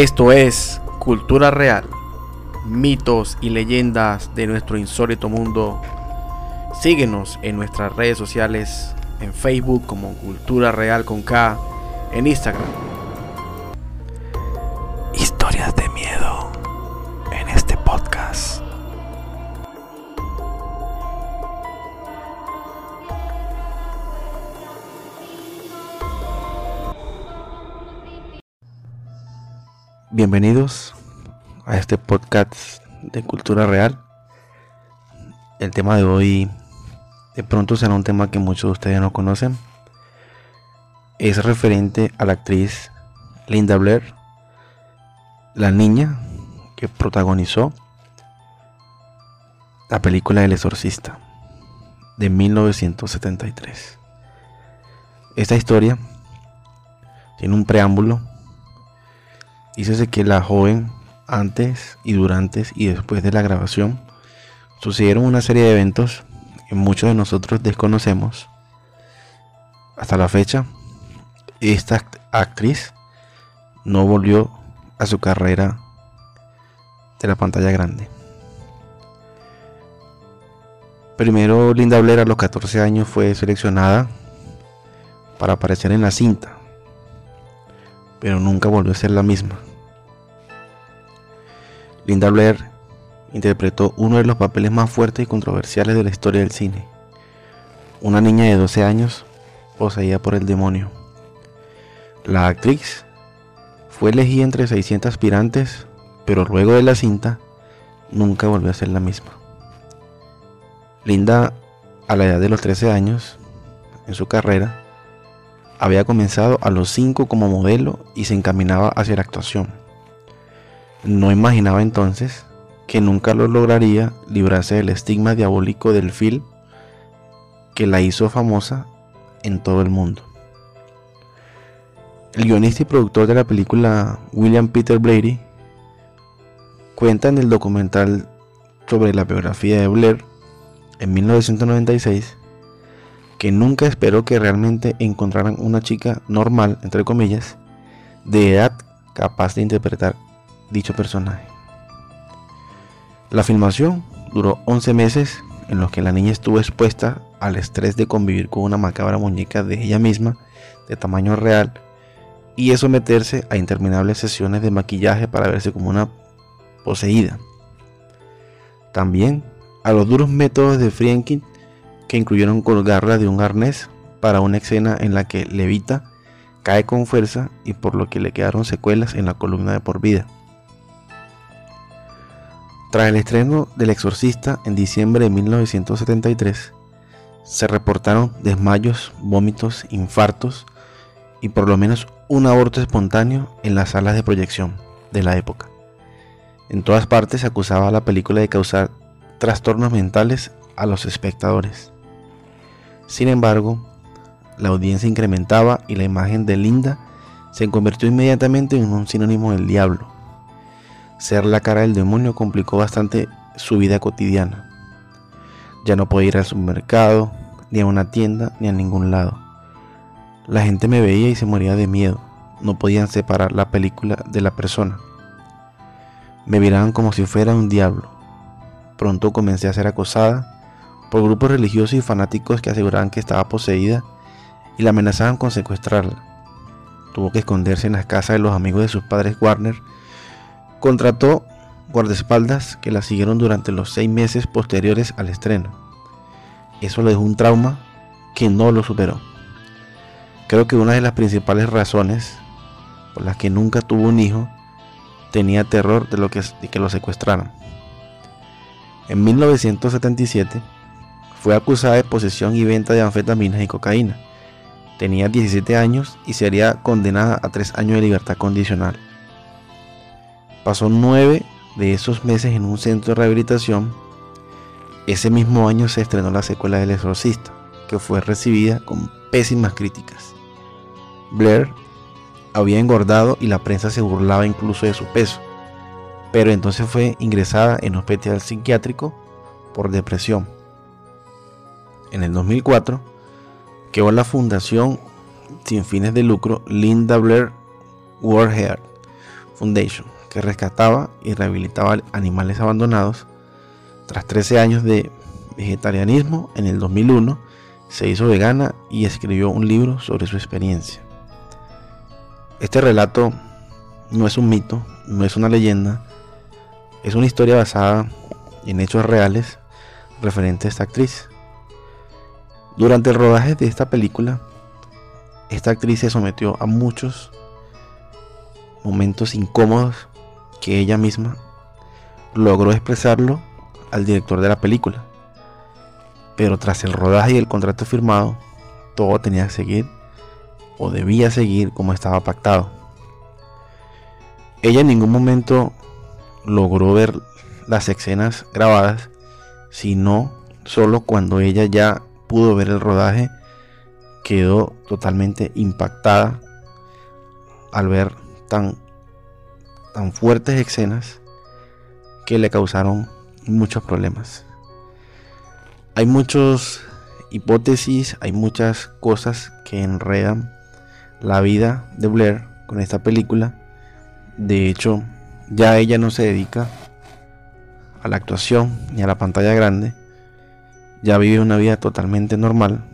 Esto es Cultura Real, mitos y leyendas de nuestro insólito mundo. Síguenos en nuestras redes sociales, en Facebook como Cultura Real con K, en Instagram. Bienvenidos a este podcast de cultura real. El tema de hoy de pronto será un tema que muchos de ustedes no conocen. Es referente a la actriz Linda Blair, la niña que protagonizó la película El Exorcista de 1973. Esta historia tiene un preámbulo Dícese que la joven antes y durante y después de la grabación sucedieron una serie de eventos que muchos de nosotros desconocemos. Hasta la fecha, esta actriz no volvió a su carrera de la pantalla grande. Primero, Linda Blair a los 14 años fue seleccionada para aparecer en la cinta, pero nunca volvió a ser la misma. Linda Blair interpretó uno de los papeles más fuertes y controversiales de la historia del cine. Una niña de 12 años poseída por el demonio. La actriz fue elegida entre 600 aspirantes, pero luego de la cinta nunca volvió a ser la misma. Linda, a la edad de los 13 años, en su carrera, había comenzado a los 5 como modelo y se encaminaba hacia la actuación. No imaginaba entonces que nunca lo lograría librarse del estigma diabólico del film que la hizo famosa en todo el mundo. El guionista y productor de la película William Peter Blatty cuenta en el documental sobre la biografía de Blair en 1996 que nunca esperó que realmente encontraran una chica normal, entre comillas, de edad capaz de interpretar dicho personaje. La filmación duró 11 meses en los que la niña estuvo expuesta al estrés de convivir con una macabra muñeca de ella misma de tamaño real y de someterse a interminables sesiones de maquillaje para verse como una poseída. También a los duros métodos de Frienkin que incluyeron colgarla de un arnés para una escena en la que levita, cae con fuerza y por lo que le quedaron secuelas en la columna de por vida. Tras el estreno del Exorcista en diciembre de 1973, se reportaron desmayos, vómitos, infartos y por lo menos un aborto espontáneo en las salas de proyección de la época. En todas partes se acusaba a la película de causar trastornos mentales a los espectadores. Sin embargo, la audiencia incrementaba y la imagen de Linda se convirtió inmediatamente en un sinónimo del diablo ser la cara del demonio complicó bastante su vida cotidiana. Ya no podía ir al supermercado, ni a una tienda, ni a ningún lado. La gente me veía y se moría de miedo. No podían separar la película de la persona. Me miraban como si fuera un diablo. Pronto comencé a ser acosada por grupos religiosos y fanáticos que aseguraban que estaba poseída y la amenazaban con secuestrarla. Tuvo que esconderse en las casas de los amigos de sus padres Warner Contrató guardaespaldas que la siguieron durante los seis meses posteriores al estreno. Eso le dejó un trauma que no lo superó. Creo que una de las principales razones por las que nunca tuvo un hijo tenía terror de, lo que, de que lo secuestraran. En 1977 fue acusada de posesión y venta de anfetaminas y cocaína. Tenía 17 años y sería condenada a 3 años de libertad condicional. Pasó nueve de esos meses en un centro de rehabilitación. Ese mismo año se estrenó la secuela del Exorcista, que fue recibida con pésimas críticas. Blair había engordado y la prensa se burlaba incluso de su peso, pero entonces fue ingresada en hospital psiquiátrico por depresión. En el 2004 quedó la fundación sin fines de lucro Linda Blair World Foundation, que rescataba y rehabilitaba animales abandonados. Tras 13 años de vegetarianismo, en el 2001 se hizo vegana y escribió un libro sobre su experiencia. Este relato no es un mito, no es una leyenda, es una historia basada en hechos reales referente a esta actriz. Durante el rodaje de esta película, esta actriz se sometió a muchos momentos incómodos que ella misma logró expresarlo al director de la película. Pero tras el rodaje y el contrato firmado, todo tenía que seguir o debía seguir como estaba pactado. Ella en ningún momento logró ver las escenas grabadas, sino solo cuando ella ya pudo ver el rodaje, quedó totalmente impactada al ver tan, fuertes escenas que le causaron muchos problemas. Hay muchas hipótesis, hay muchas cosas que enredan la vida de Blair con esta película. De hecho, ya ella no se dedica a la actuación ni a la pantalla grande. Ya vive una vida totalmente normal,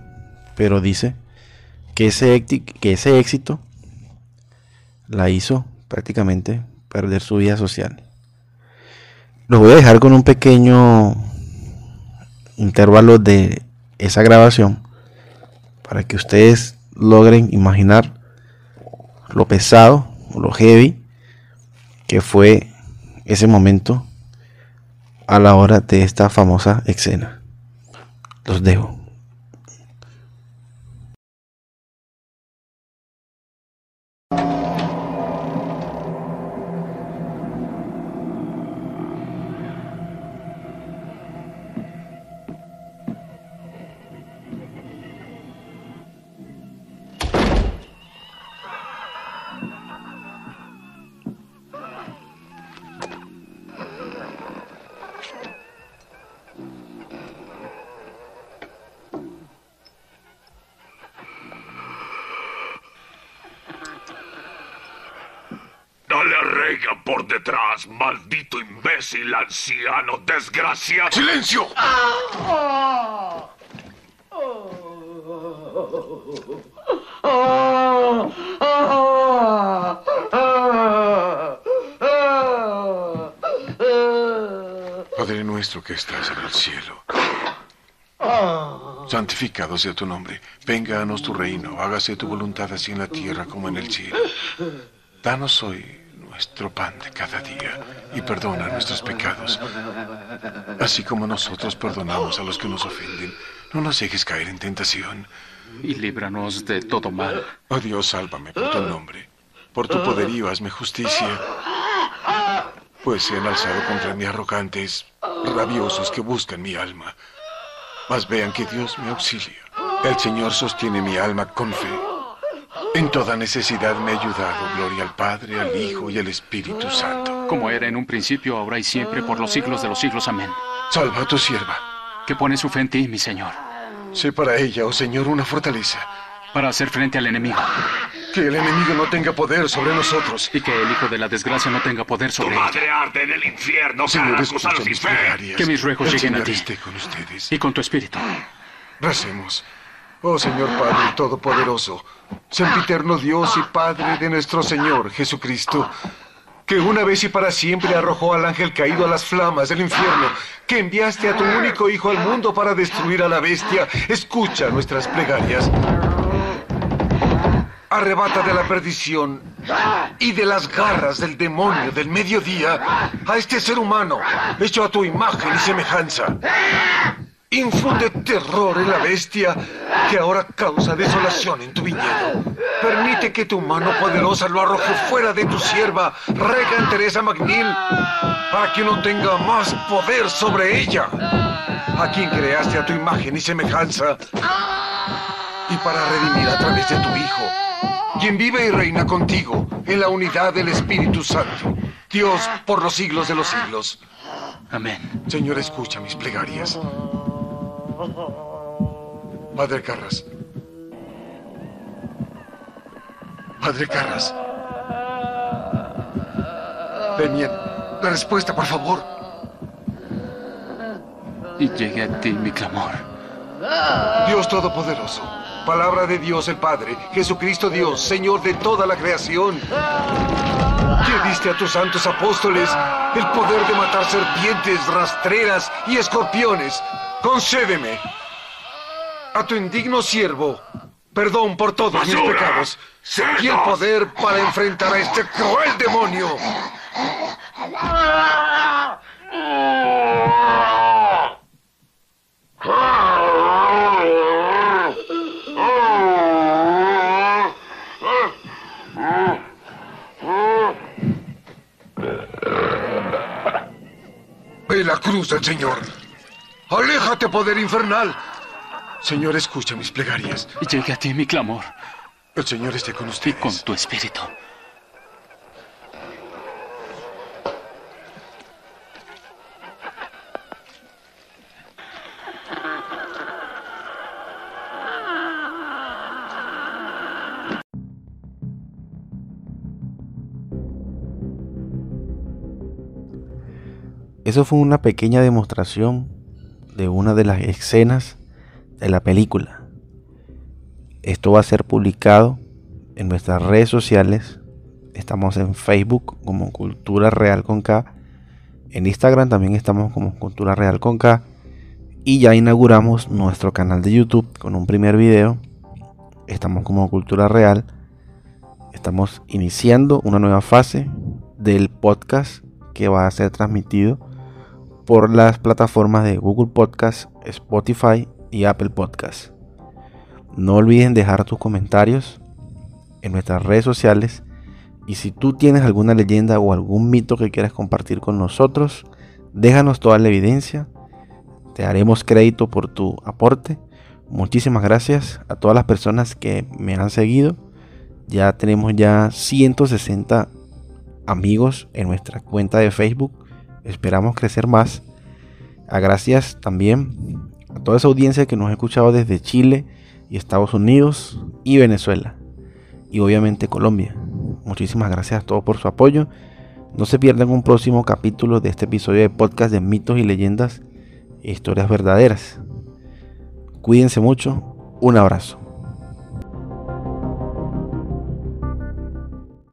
pero dice que ese, que ese éxito la hizo prácticamente perder su vida social. Los voy a dejar con un pequeño intervalo de esa grabación para que ustedes logren imaginar lo pesado lo heavy que fue ese momento a la hora de esta famosa escena. Los dejo. Por detrás, maldito imbécil, anciano, desgraciado. ¡Silencio! Padre nuestro que estás en el cielo. Santificado sea tu nombre. Venga a tu reino. Hágase tu voluntad así en la tierra como en el cielo. Danos hoy nuestro pan de cada día y perdona nuestros pecados, así como nosotros perdonamos a los que nos ofenden. No nos dejes caer en tentación. Y líbranos de todo mal. Oh Dios, sálvame por tu nombre. Por tu poderío hazme justicia. Pues se han alzado contra mí arrogantes, rabiosos que buscan mi alma. Mas vean que Dios me auxilia. El Señor sostiene mi alma con fe. En toda necesidad me ha ayudado. Gloria al Padre, al Hijo y al Espíritu Santo. Como era en un principio, ahora y siempre, por los siglos de los siglos. Amén. Salva a tu sierva. Que pone su fe en ti, mi Señor. Sé para ella, oh Señor, una fortaleza. Para hacer frente al enemigo. Que el enemigo no tenga poder sobre nosotros. Y que el hijo de la desgracia no tenga poder sobre tu madre arde en el infierno, Señor, escucha mis Que mis ruegos lleguen a ti. con ustedes. Y con tu espíritu. Recemos. Oh Señor Padre Todopoderoso, sempiterno Dios y Padre de nuestro Señor Jesucristo, que una vez y para siempre arrojó al ángel caído a las flamas del infierno, que enviaste a tu único Hijo al mundo para destruir a la bestia, escucha nuestras plegarias. Arrebata de la perdición y de las garras del demonio del mediodía a este ser humano, hecho a tu imagen y semejanza. Infunde terror en la bestia que ahora causa desolación en tu viñedo. Permite que tu mano poderosa lo arroje fuera de tu sierva, Regan Teresa McNeil, para que no tenga más poder sobre ella, a quien creaste a tu imagen y semejanza, y para redimir a través de tu Hijo, quien vive y reina contigo en la unidad del Espíritu Santo, Dios por los siglos de los siglos. Amén. Señor, escucha mis plegarias. Padre Carras. Padre Carras. Demian, la respuesta, por favor. Y llegue a ti mi clamor. Dios Todopoderoso, palabra de Dios el Padre, Jesucristo Dios, Señor de toda la creación, que diste a tus santos apóstoles el poder de matar serpientes, rastreras y escorpiones, concédeme a tu indigno siervo perdón por todos mis pecados ¡Cerdos! y el poder para enfrentar a este cruel demonio. Ve la cruz del Señor. Aléjate, poder infernal. Señor, escucha mis plegarias. Y llegue a ti mi clamor. El Señor esté con Y ustedes. con tu espíritu. Eso fue una pequeña demostración de una de las escenas de la película. Esto va a ser publicado en nuestras redes sociales. Estamos en Facebook como Cultura Real con K. En Instagram también estamos como Cultura Real con K. Y ya inauguramos nuestro canal de YouTube con un primer video. Estamos como Cultura Real. Estamos iniciando una nueva fase del podcast que va a ser transmitido por las plataformas de Google Podcast, Spotify y Apple Podcast. No olviden dejar tus comentarios en nuestras redes sociales y si tú tienes alguna leyenda o algún mito que quieras compartir con nosotros, déjanos toda la evidencia. Te haremos crédito por tu aporte. Muchísimas gracias a todas las personas que me han seguido. Ya tenemos ya 160 amigos en nuestra cuenta de Facebook. Esperamos crecer más. A gracias también a toda esa audiencia que nos ha escuchado desde Chile y Estados Unidos y Venezuela. Y obviamente Colombia. Muchísimas gracias a todos por su apoyo. No se pierdan un próximo capítulo de este episodio de podcast de mitos y leyendas e historias verdaderas. Cuídense mucho. Un abrazo.